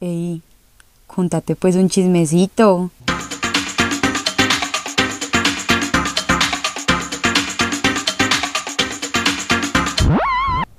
Ey, contate pues un chismecito.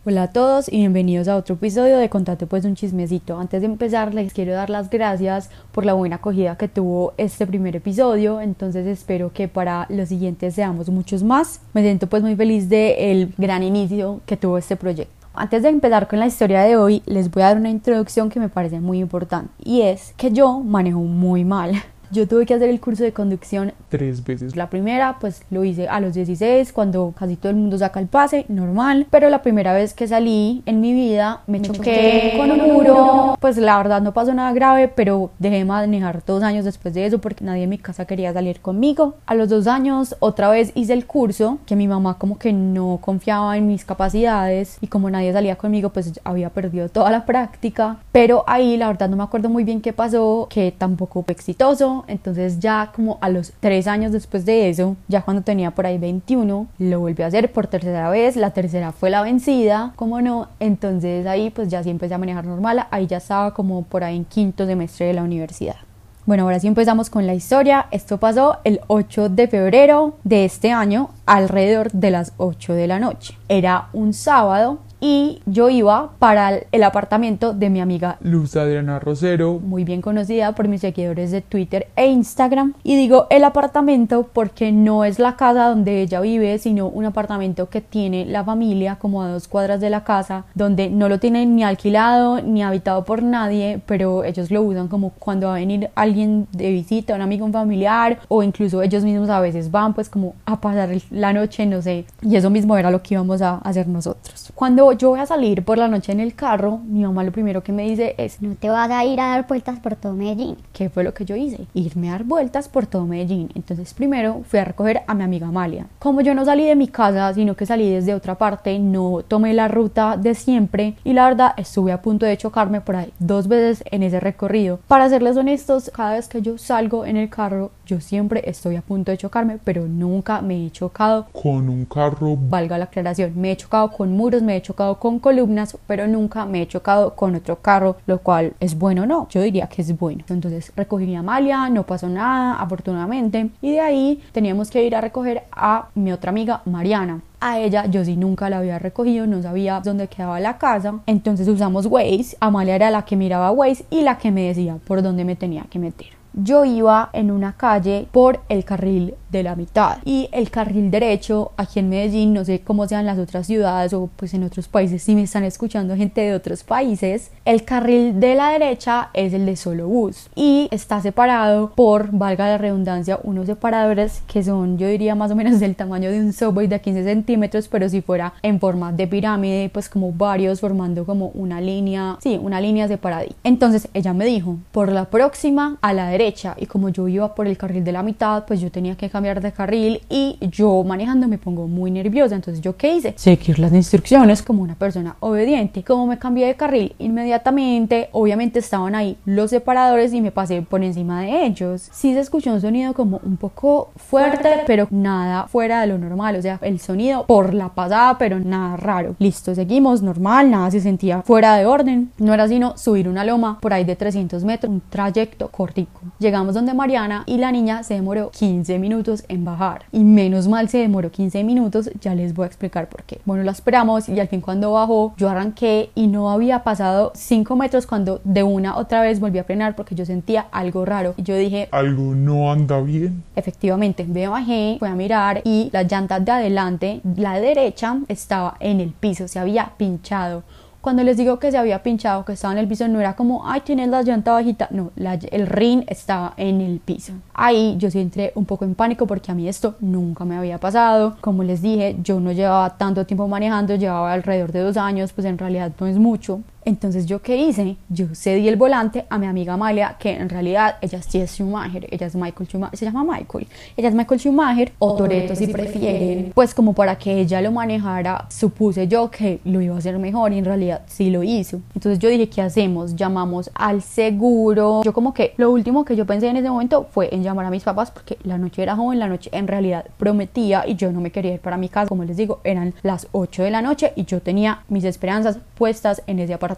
Hola a todos y bienvenidos a otro episodio de Contate pues un chismecito. Antes de empezar les quiero dar las gracias por la buena acogida que tuvo este primer episodio, entonces espero que para los siguientes seamos muchos más. Me siento pues muy feliz de el gran inicio que tuvo este proyecto. Antes de empezar con la historia de hoy, les voy a dar una introducción que me parece muy importante y es que yo manejo muy mal. Yo tuve que hacer el curso de conducción tres veces. La primera, pues lo hice a los 16, cuando casi todo el mundo saca el pase, normal. Pero la primera vez que salí en mi vida me, choqué, con un muro. Pues la verdad no pasó nada grave, pero dejé de manejar dos años después de eso porque nadie en mi casa quería salir conmigo. A los dos años, otra vez hice el curso, que mi mamá como que no confiaba en mis capacidades y como nadie salía conmigo, pues había perdido toda la práctica. Pero ahí la verdad no me acuerdo muy bien qué pasó, que tampoco fue exitoso entonces ya como a los tres años después de eso, ya cuando tenía por ahí 21, lo volví a hacer por tercera vez, la tercera fue la vencida, como no, entonces ahí pues ya sí empecé a manejar normal, ahí ya estaba como por ahí en quinto semestre de la universidad. Bueno, ahora sí empezamos con la historia. Esto pasó el 8 de febrero de este año, alrededor de las 8 de la noche. Era un sábado y yo iba para el apartamento de mi amiga Luz Adriana Rosero, muy bien conocida por mis seguidores de Twitter e Instagram. Y digo el apartamento porque no es la casa donde ella vive, sino un apartamento que tiene la familia como a dos cuadras de la casa, donde no lo tienen ni alquilado ni habitado por nadie, pero ellos lo usan como cuando va a venir alguien de visita, un amigo, un familiar, o incluso ellos mismos a veces van pues como a pasar la noche, no sé. Y eso mismo era lo que íbamos a hacer nosotros. Cuando yo voy a salir por la noche en el carro, mi mamá lo primero que me dice es, no te vas a ir a dar vueltas por todo Medellín. ¿Qué fue lo que yo hice? Irme a dar vueltas por todo Medellín. Entonces primero fui a recoger a mi amiga Amalia. Como yo no salí de mi casa, sino que salí desde otra parte, no tomé la ruta de siempre y la verdad estuve a punto de chocarme por ahí dos veces en ese recorrido. Para serles honestos, cada vez que yo salgo en el carro, yo siempre estoy a punto de chocarme, pero nunca me he chocado con un carro. Valga la aclaración, me he chocado con muros, me he chocado con columnas, pero nunca me he chocado con otro carro, lo cual es bueno no. Yo diría que es bueno. Entonces recogí mi Amalia, no pasó nada, afortunadamente. Y de ahí teníamos que ir a recoger a mi otra amiga Mariana. A ella yo sí nunca la había recogido, no sabía dónde quedaba la casa. Entonces usamos Waze. Amalia era la que miraba Waze y la que me decía por dónde me tenía que meter yo iba en una calle por el carril de la mitad. Y el carril derecho aquí en Medellín no sé cómo sean las otras ciudades o pues en otros países si me están escuchando gente de otros países el carril de la derecha es el de solo bus y está separado por valga la redundancia unos separadores que son yo diría más o menos del tamaño de un subway de 15 centímetros pero si fuera en forma de pirámide pues como varios formando como una línea sí una línea separada. Entonces ella me dijo por la próxima a la derecha y como yo iba por el carril de la mitad, pues yo tenía que cambiar de carril y yo manejando me pongo muy nerviosa. Entonces, ¿yo qué hice? Seguir las instrucciones como una persona obediente. Como me cambié de carril inmediatamente, obviamente estaban ahí los separadores y me pasé por encima de ellos. Sí se escuchó un sonido como un poco fuerte, pero nada fuera de lo normal. O sea, el sonido por la pasada, pero nada raro. Listo, seguimos normal, nada se sentía fuera de orden. No era sino subir una loma por ahí de 300 metros, un trayecto cortico. Llegamos donde Mariana y la niña se demoró 15 minutos en bajar. Y menos mal se demoró 15 minutos, ya les voy a explicar por qué. Bueno, la esperamos y al fin cuando bajó yo arranqué y no había pasado 5 metros cuando de una otra vez volví a frenar porque yo sentía algo raro. Y yo dije, algo no anda bien. Efectivamente, me bajé, fui a mirar y la llanta de adelante, la derecha, estaba en el piso, se había pinchado. Cuando les digo que se había pinchado, que estaba en el piso, no era como, ay, tienes la llanta bajita. No, el ring estaba en el piso. Ahí yo sí entré un poco en pánico porque a mí esto nunca me había pasado. Como les dije, yo no llevaba tanto tiempo manejando, llevaba alrededor de dos años, pues en realidad no es mucho. Entonces, ¿yo qué hice? Yo cedí el volante a mi amiga Amalia, que en realidad ella sí es Schumacher, ella es Michael Schumacher, se llama Michael, ella es Michael Schumacher o Toreto si prefieren, pues como para que ella lo manejara, supuse yo que lo iba a hacer mejor y en realidad sí lo hizo. Entonces yo dije, ¿qué hacemos? Llamamos al seguro. Yo como que lo último que yo pensé en ese momento fue en llamar a mis papás porque la noche era joven, la noche en realidad prometía y yo no me quería ir para mi casa. Como les digo, eran las 8 de la noche y yo tenía mis esperanzas puestas en ese apartamento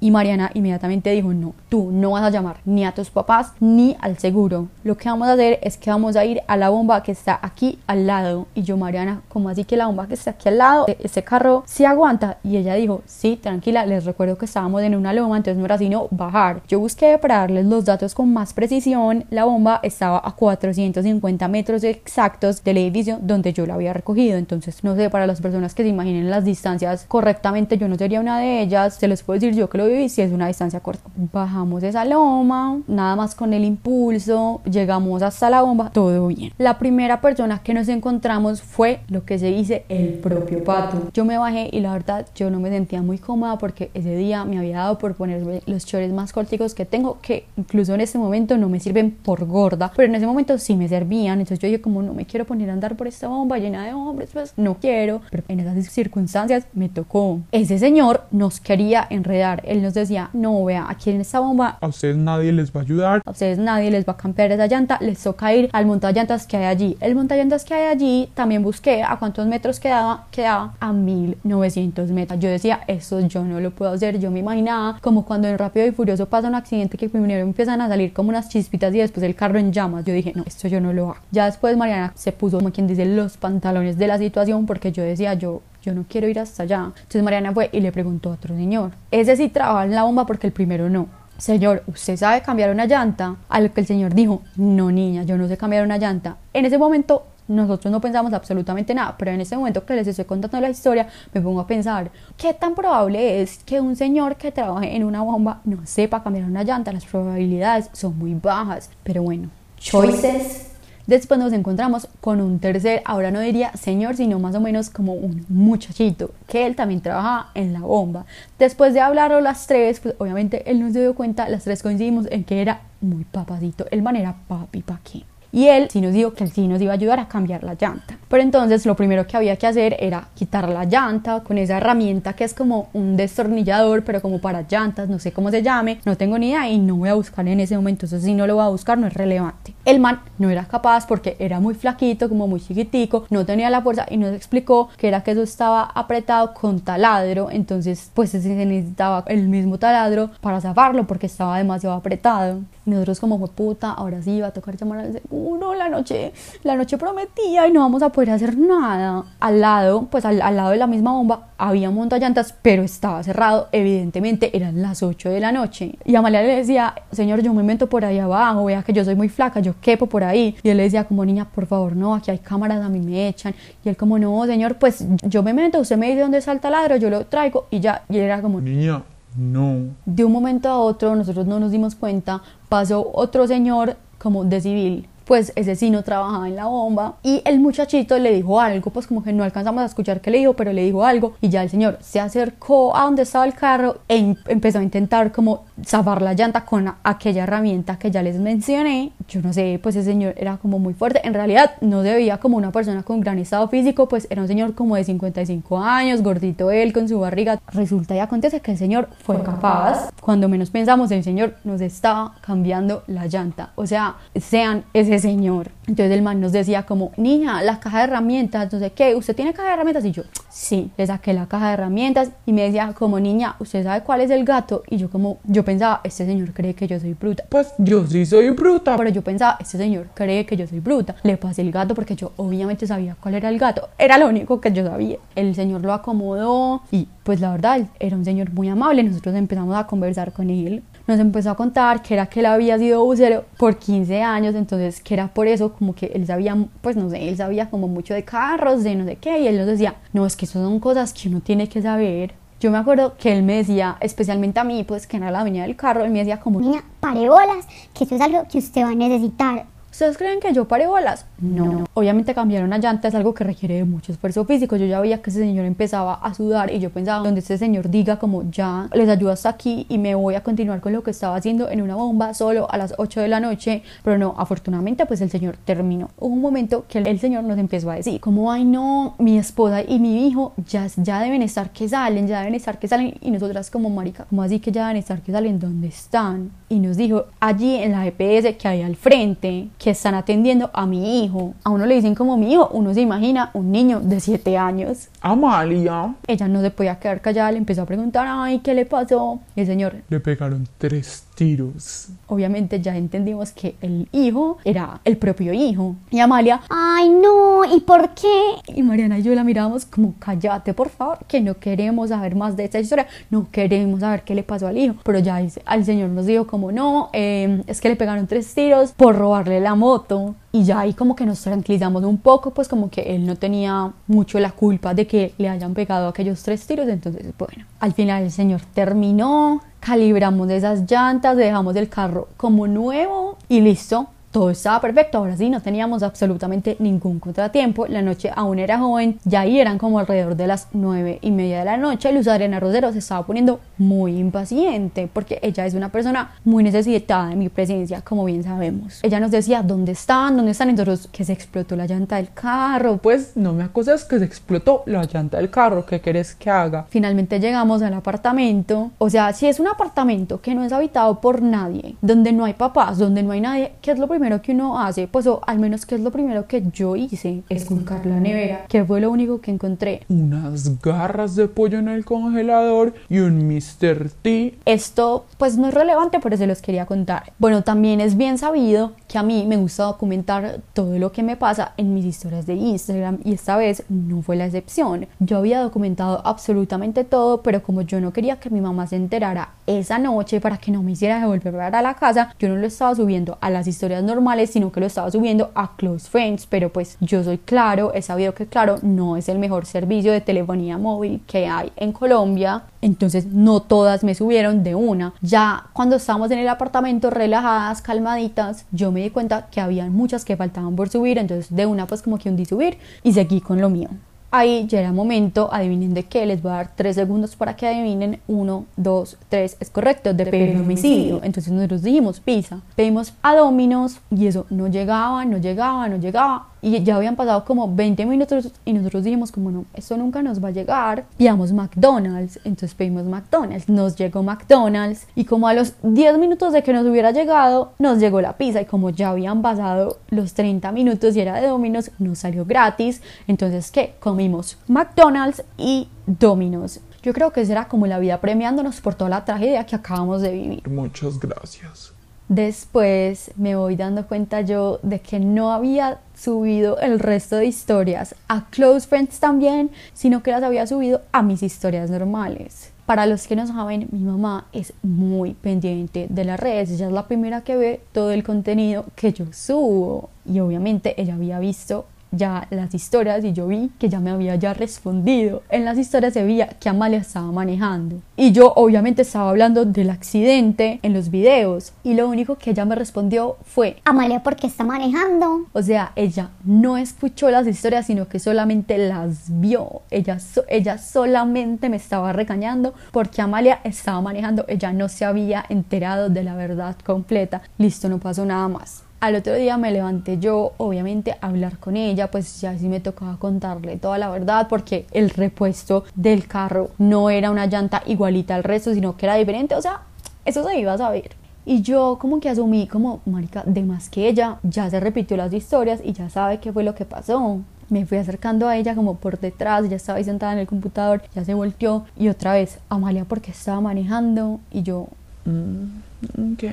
Y Mariana inmediatamente dijo, no, tú no vas a llamar ni a tus papás ni al seguro. Lo que vamos a hacer es que vamos a ir a la bomba que está aquí al lado. Y yo, Mariana, como así que la bomba que está aquí al lado, ese carro sí aguanta? Y ella dijo, sí, tranquila, les recuerdo que estábamos en una loma, entonces no era sino bajar. Yo busqué para darles los datos con más precisión. La bomba estaba a 450 metros exactos del edificio donde yo la había recogido. Entonces, no sé, para las personas que se imaginen las distancias correctamente, yo no sería una de ellas. Se puedo decir yo que lo viví si es una distancia corta. Bajamos esa loma, nada más con el impulso, llegamos hasta la bomba, todo bien. La primera persona que nos encontramos fue lo que se dice el propio pato. Yo me bajé y la verdad yo no me sentía muy cómoda porque ese día me había dado por ponerme los chores más corticos que tengo, que incluso en este momento no me sirven por gorda, pero en ese momento sí me servían. Entonces yo dije como no me quiero poner a andar por esta bomba llena de hombres, pues no quiero. Pero en esas circunstancias me tocó. Ese señor nos quería enredar. Él nos decía, no, vea, aquí en esta bomba A ustedes nadie les va a ayudar. a ustedes nadie les va a cambiar esa llanta, les toca ir al montallantas que hay allí. El montallantas que hay allí también busqué a cuántos metros quedaba, quedaba a 1900 metros. Yo decía, eso yo no lo puedo hacer. Yo me imaginaba como cuando en Rápido y Furioso pasa un accidente que primero empiezan a salir como unas chispitas y después el carro en llamas. Yo dije, no, esto yo no lo hago. Ya después Mariana se puso como quien dice los pantalones de la situación porque yo decía, yo yo no quiero ir hasta allá. Entonces Mariana fue y le preguntó a otro señor, ese sí trabaja en la bomba porque el primero no. Señor, ¿usted sabe cambiar una llanta? A lo que el señor dijo, no niña, yo no sé cambiar una llanta. En ese momento nosotros no pensamos absolutamente nada, pero en ese momento que les estoy contando la historia, me pongo a pensar, ¿qué tan probable es que un señor que trabaje en una bomba no sepa cambiar una llanta? Las probabilidades son muy bajas, pero bueno, choices. Después nos encontramos con un tercer, ahora no diría señor, sino más o menos como un muchachito, que él también trabajaba en la bomba. Después de hablarlo las tres, pues obviamente él no se dio cuenta, las tres coincidimos en que era muy papacito, el man era papi pa' qué. Y él sí nos dijo que él sí nos iba a ayudar a cambiar la llanta. Pero entonces lo primero que había que hacer era quitar la llanta con esa herramienta que es como un destornillador, pero como para llantas, no sé cómo se llame, no tengo ni idea y no voy a buscar en ese momento. Eso sí no lo voy a buscar, no es relevante. El man no era capaz porque era muy flaquito, como muy chiquitico, no tenía la fuerza y nos explicó que era que eso estaba apretado con taladro, entonces pues se necesitaba el mismo taladro para zafarlo porque estaba demasiado apretado. Nosotros como fue puta, ahora sí va a tocar llamar al seguro, la noche, la noche prometía y no vamos a poder hacer nada. Al lado, pues al, al lado de la misma bomba había montallantas, pero estaba cerrado, evidentemente eran las 8 de la noche. Y Amalia le decía, señor, yo me meto por ahí abajo, vea que yo soy muy flaca, yo quepo por ahí. Y él le decía como, niña, por favor, no, aquí hay cámaras, a mí me echan. Y él como, no, señor, pues yo me meto, usted me dice dónde está el taladro, yo lo traigo y ya. Y él era como, Niña, no. de un momento a otro, nosotros no nos dimos cuenta, pasó otro señor como de civil. Pues ese sí no trabajaba en la bomba y el muchachito le dijo algo, pues como que no alcanzamos a escuchar qué le dijo, pero le dijo algo y ya el señor se acercó a donde estaba el carro e in- empezó a intentar como zafar la llanta con aquella herramienta que ya les mencioné. Yo no sé, pues ese señor era como muy fuerte. En realidad no se veía como una persona con gran estado físico, pues era un señor como de 55 años, gordito él, con su barriga. Resulta y acontece que el señor fue capaz. Cuando menos pensamos, el señor nos estaba cambiando la llanta. O sea, sean ese señor. Entonces el man nos decía como, niña, la caja de herramientas, no sé qué, ¿usted tiene caja de herramientas? Y yo, sí, le saqué la caja de herramientas y me decía como, niña, ¿usted sabe cuál es el gato? Y yo como, yo pensaba, este señor cree que yo soy bruta. Pues yo sí soy bruta. Pero yo pensaba, este señor cree que yo soy bruta. Le pasé el gato porque yo obviamente sabía cuál era el gato. Era lo único que yo sabía. El señor lo acomodó y pues la verdad era un señor muy amable. Nosotros empezamos a conversar con él. Nos empezó a contar que era que él había sido bucero por 15 años, entonces que era por eso como que él sabía, pues no sé, él sabía como mucho de carros, de no sé qué, y él nos decía, no, es que eso son cosas que uno tiene que saber. Yo me acuerdo que él me decía, especialmente a mí, pues que era la dueña del carro, él me decía como, Niña, pare bolas, que eso es algo que usted va a necesitar. ¿Ustedes creen que yo paré bolas? No. Obviamente cambiar una llanta es algo que requiere de mucho esfuerzo físico. Yo ya veía que ese señor empezaba a sudar y yo pensaba, donde este señor diga como ya les ayudo hasta aquí y me voy a continuar con lo que estaba haciendo en una bomba solo a las 8 de la noche. Pero no, afortunadamente pues el señor terminó. Hubo un momento que el señor nos empezó a decir como, ay no, mi esposa y mi hijo ya, ya deben estar que salen, ya deben estar que salen. Y nosotras como marica, como así que ya deben estar que salen? ¿Dónde están? Y nos dijo, allí en la EPS que hay al frente, que están atendiendo a mi hijo hijo. A uno le dicen como mi hijo, uno se imagina un niño de 7 años. Amalia. Ella no se podía quedar callada, le empezó a preguntar, ay, ¿qué le pasó? Y el señor, Le pegaron tres obviamente ya entendimos que el hijo era el propio hijo. Y Amalia Ay, no, ¿y por qué? y Mariana y yo la mirábamos como, cállate por favor, que no queremos saber más de esta historia, no queremos saber qué le pasó al hijo. Pero ya al señor nos dijo como, no, eh, es que le pegaron tres tiros por robarle la moto. Y ya ahí como que nos tranquilizamos un poco, pues como que él no tenía mucho la culpa de que le hayan pegado aquellos tres tiros. Entonces, bueno, al final el señor terminó, calibramos esas llantas, dejamos el carro como nuevo y listo. Todo estaba perfecto, ahora sí, no teníamos absolutamente ningún contratiempo. La noche aún era joven, ya ahí eran como alrededor de las nueve y media de la noche. Luz Adriana Rosero se estaba poniendo muy impaciente porque ella es una persona muy necesitada de mi presencia, como bien sabemos. Ella nos decía, ¿dónde están? ¿Dónde están? Entonces, que se explotó la llanta del carro. Pues no me acuses que se explotó la llanta del carro. ¿Qué querés que haga? Finalmente llegamos al apartamento. O sea, si es un apartamento que no es habitado por nadie, donde no hay papás, donde no hay nadie, ¿qué es lo primero que uno hace? Pues o al menos que es lo primero que yo hice, es buscar la nevera, que fue lo único que encontré. Unas garras de pollo en el congelador y un Mr. T. Esto pues no es relevante, pero se los quería contar. Bueno, también es bien sabido que a mí me gusta documentar todo lo que me pasa en mis historias de Instagram y esta vez no fue la excepción. Yo había documentado absolutamente todo, pero como yo no quería que mi mamá se enterara esa noche para que no me hiciera devolver a la casa, yo no lo estaba subiendo a las historias normales, sino que lo estaba subiendo a Close Friends, pero pues yo soy claro, he sabido que claro, no es el mejor servicio de telefonía móvil que hay en Colombia, entonces no todas me subieron de una. Ya cuando estábamos en el apartamento relajadas, calmaditas, yo me di cuenta que había muchas que faltaban por subir, entonces de una pues como que hundí subir y seguí con lo mío. Ahí ya era momento, adivinen de qué, les voy a dar tres segundos para que adivinen. Uno, dos, tres, es correcto, de pedir homicidio. Entonces nosotros dijimos pizza, pedimos a Domino's y eso no llegaba, no llegaba, no llegaba. Y ya habían pasado como 20 minutos y nosotros dijimos como no, esto nunca nos va a llegar. Pidamos McDonald's, entonces pedimos McDonald's, nos llegó McDonald's y como a los 10 minutos de que nos hubiera llegado, nos llegó la pizza y como ya habían pasado los 30 minutos y era de Domino's, nos salió gratis. Entonces, ¿qué? Comimos McDonald's y Domino's. Yo creo que será como la vida premiándonos por toda la tragedia que acabamos de vivir. Muchas gracias. Después me voy dando cuenta yo de que no había subido el resto de historias a Close Friends también, sino que las había subido a mis historias normales. Para los que no saben, mi mamá es muy pendiente de las redes. Ella es la primera que ve todo el contenido que yo subo. Y obviamente ella había visto ya las historias y yo vi que ya me había ya respondido. En las historias se veía que Amalia estaba manejando. Y yo obviamente estaba hablando del accidente en los videos. Y lo único que ella me respondió fue, Amalia, ¿por qué está manejando? o sea, ella no escuchó las historias, sino que solamente las vio. Ella, so- ella solamente me estaba regañando porque Amalia estaba manejando. Ella no se había enterado de la verdad completa. Listo, no pasó nada más. Al otro día me levanté yo, obviamente, a hablar con ella, pues ya sí me tocaba contarle toda la verdad, porque el repuesto del carro no era una llanta igualita al resto, sino que era diferente. O sea, eso se iba a saber. Y yo como que asumí como, marica, de más que ella, ya se repitió las historias y ya sabe qué fue lo que pasó. Me fui acercando a ella como por detrás, ella estaba ahí sentada en el computador, ya se volteó y otra vez, Amalia porque estaba manejando y yo, Mm, ok.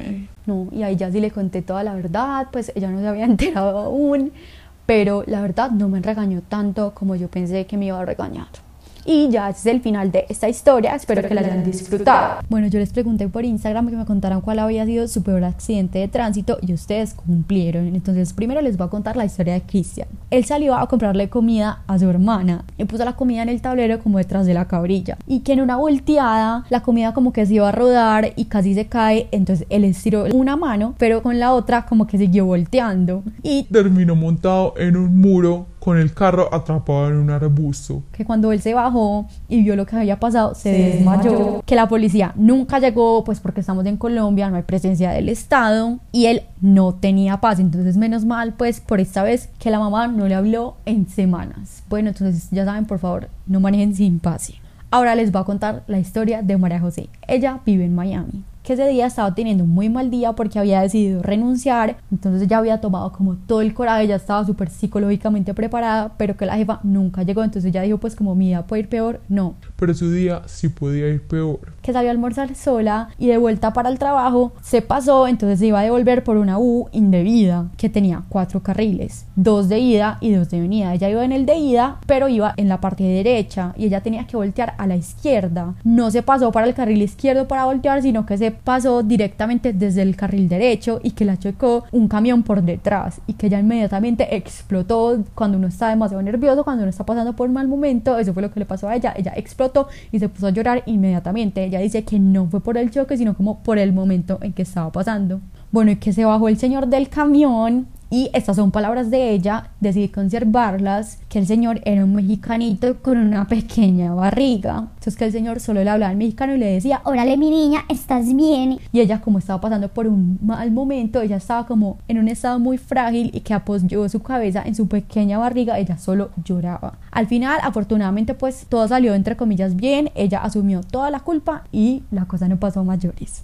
no, y ahí ya sí le conté toda la verdad, pues ella no se había enterado aún, pero la verdad no me regañó tanto como yo pensé que me iba a regañar. Y ya ese es el final de esta historia, espero, que la hayan disfrutado. Bueno, yo les pregunté por Instagram que me contaran cuál había sido su peor accidente de tránsito y ustedes cumplieron. Entonces primero les voy a contar la historia de Cristian. Él salió a comprarle comida a su hermana y puso la comida en el tablero como detrás de la cabrilla. Y que en una volteada la comida como que se iba a rodar y casi se cae, entonces él estiró una mano, pero con la otra como que siguió volteando. Y Terminó montado en un muro con el carro atrapado en un arbusto. que cuando él se bajó y vio lo que había pasado, se, desmayó. Que la policía nunca llegó, pues porque estamos en Colombia, no hay presencia del Estado y él no tenía paz. Entonces, menos mal, pues por esta vez que la mamá no le habló en semanas. Bueno, entonces ya saben, por favor, no manejen sin paz. Ahora les voy a contar la historia de María José. Ella vive en Miami. Que ese día estaba teniendo un muy mal día porque había decidido renunciar, entonces ya había tomado como todo el coraje, ya estaba súper psicológicamente preparada, pero que la jefa nunca llegó, entonces ya dijo pues como mi vida puede ir peor, no. Pero su día sí podía ir peor. Que salió a almorzar sola y de vuelta para el trabajo se pasó, entonces se iba a devolver por una U indebida que tenía cuatro carriles, dos de ida y dos de venida. Ella iba en el de ida, pero iba en la parte derecha y ella tenía que voltear a la izquierda. No se pasó para el carril izquierdo para voltear, sino que se pasó directamente desde el carril derecho y que la chocó un camión por detrás y que ella inmediatamente explotó cuando uno está demasiado nervioso, cuando uno está pasando por un mal momento. Eso fue lo que le pasó a ella. Ella explotó y se puso a llorar inmediatamente. Ella dice que no fue por el choque, sino como por el momento en que estaba pasando. Bueno, y que se bajó el señor del camión y estas son palabras de ella, decidí conservarlas, que el señor era un mexicanito con una pequeña barriga. Entonces que el señor solo le hablaba en mexicano y le decía, Órale, mi niña, ¿estás bien? y ella como estaba pasando por un mal momento, ella estaba como en un estado muy frágil y que apoyó su cabeza en su pequeña barriga, ella solo lloraba. Al final, afortunadamente, pues todo salió entre comillas bien, ella asumió toda la culpa y la cosa no pasó a mayores.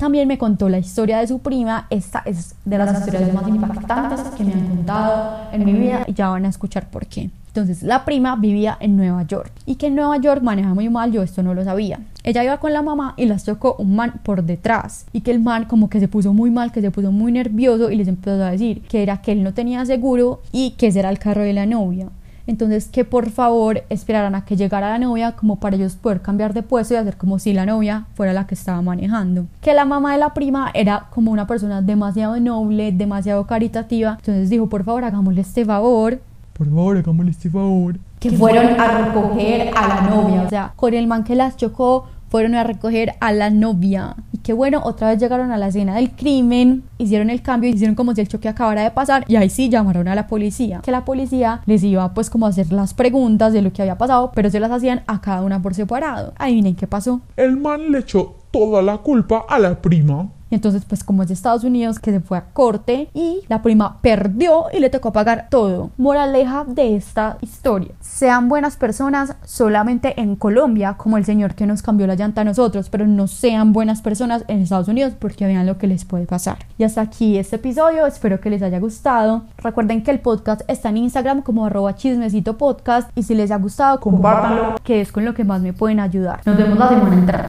También me contó la historia de su prima. Esta es de las historias más impactantes que me han contado en mi vida y ya van a escuchar por qué. Entonces, la prima vivía en Nueva York y que en Nueva York maneja muy mal, yo esto no lo sabía. Ella iba con la mamá y las tocó un man por detrás y que el man como que se puso muy mal, que se puso muy nervioso y les empezó a decir que era que él no tenía seguro y que ese era el carro de la novia. Entonces que por favor esperaran a que llegara la novia como para ellos poder cambiar de puesto y hacer como si la novia fuera la que estaba manejando. Que la mamá de la prima era como una persona demasiado noble, demasiado caritativa. Entonces dijo, por favor, hagámosle este favor. Por favor, hagámosle este favor. Que fueron a recoger a la novia. O sea, con el man que las chocó, fueron a recoger a la novia. Y que bueno, otra vez llegaron a la escena del crimen, hicieron el cambio, hicieron como si el choque acabara de pasar y ahí sí llamaron a la policía. Que la policía les iba pues como a hacer las preguntas de lo que había pasado, pero se las hacían a cada una por separado. Adivinen qué pasó. El man le echó toda la culpa a la prima. Y entonces, pues como es de Estados Unidos, que se fue a corte y la prima perdió y le tocó pagar todo. Moraleja de esta historia. Sean buenas personas solamente en Colombia, como el señor que nos cambió la llanta a nosotros, pero no sean buenas personas en Estados Unidos porque vean lo que les puede pasar. Y hasta aquí este episodio, espero que les haya gustado. Recuerden que el podcast está en Instagram como arroba chismecito podcast y si les ha gustado, compártanlo, que es con lo que más me pueden ayudar. Nos vemos la semana entrante.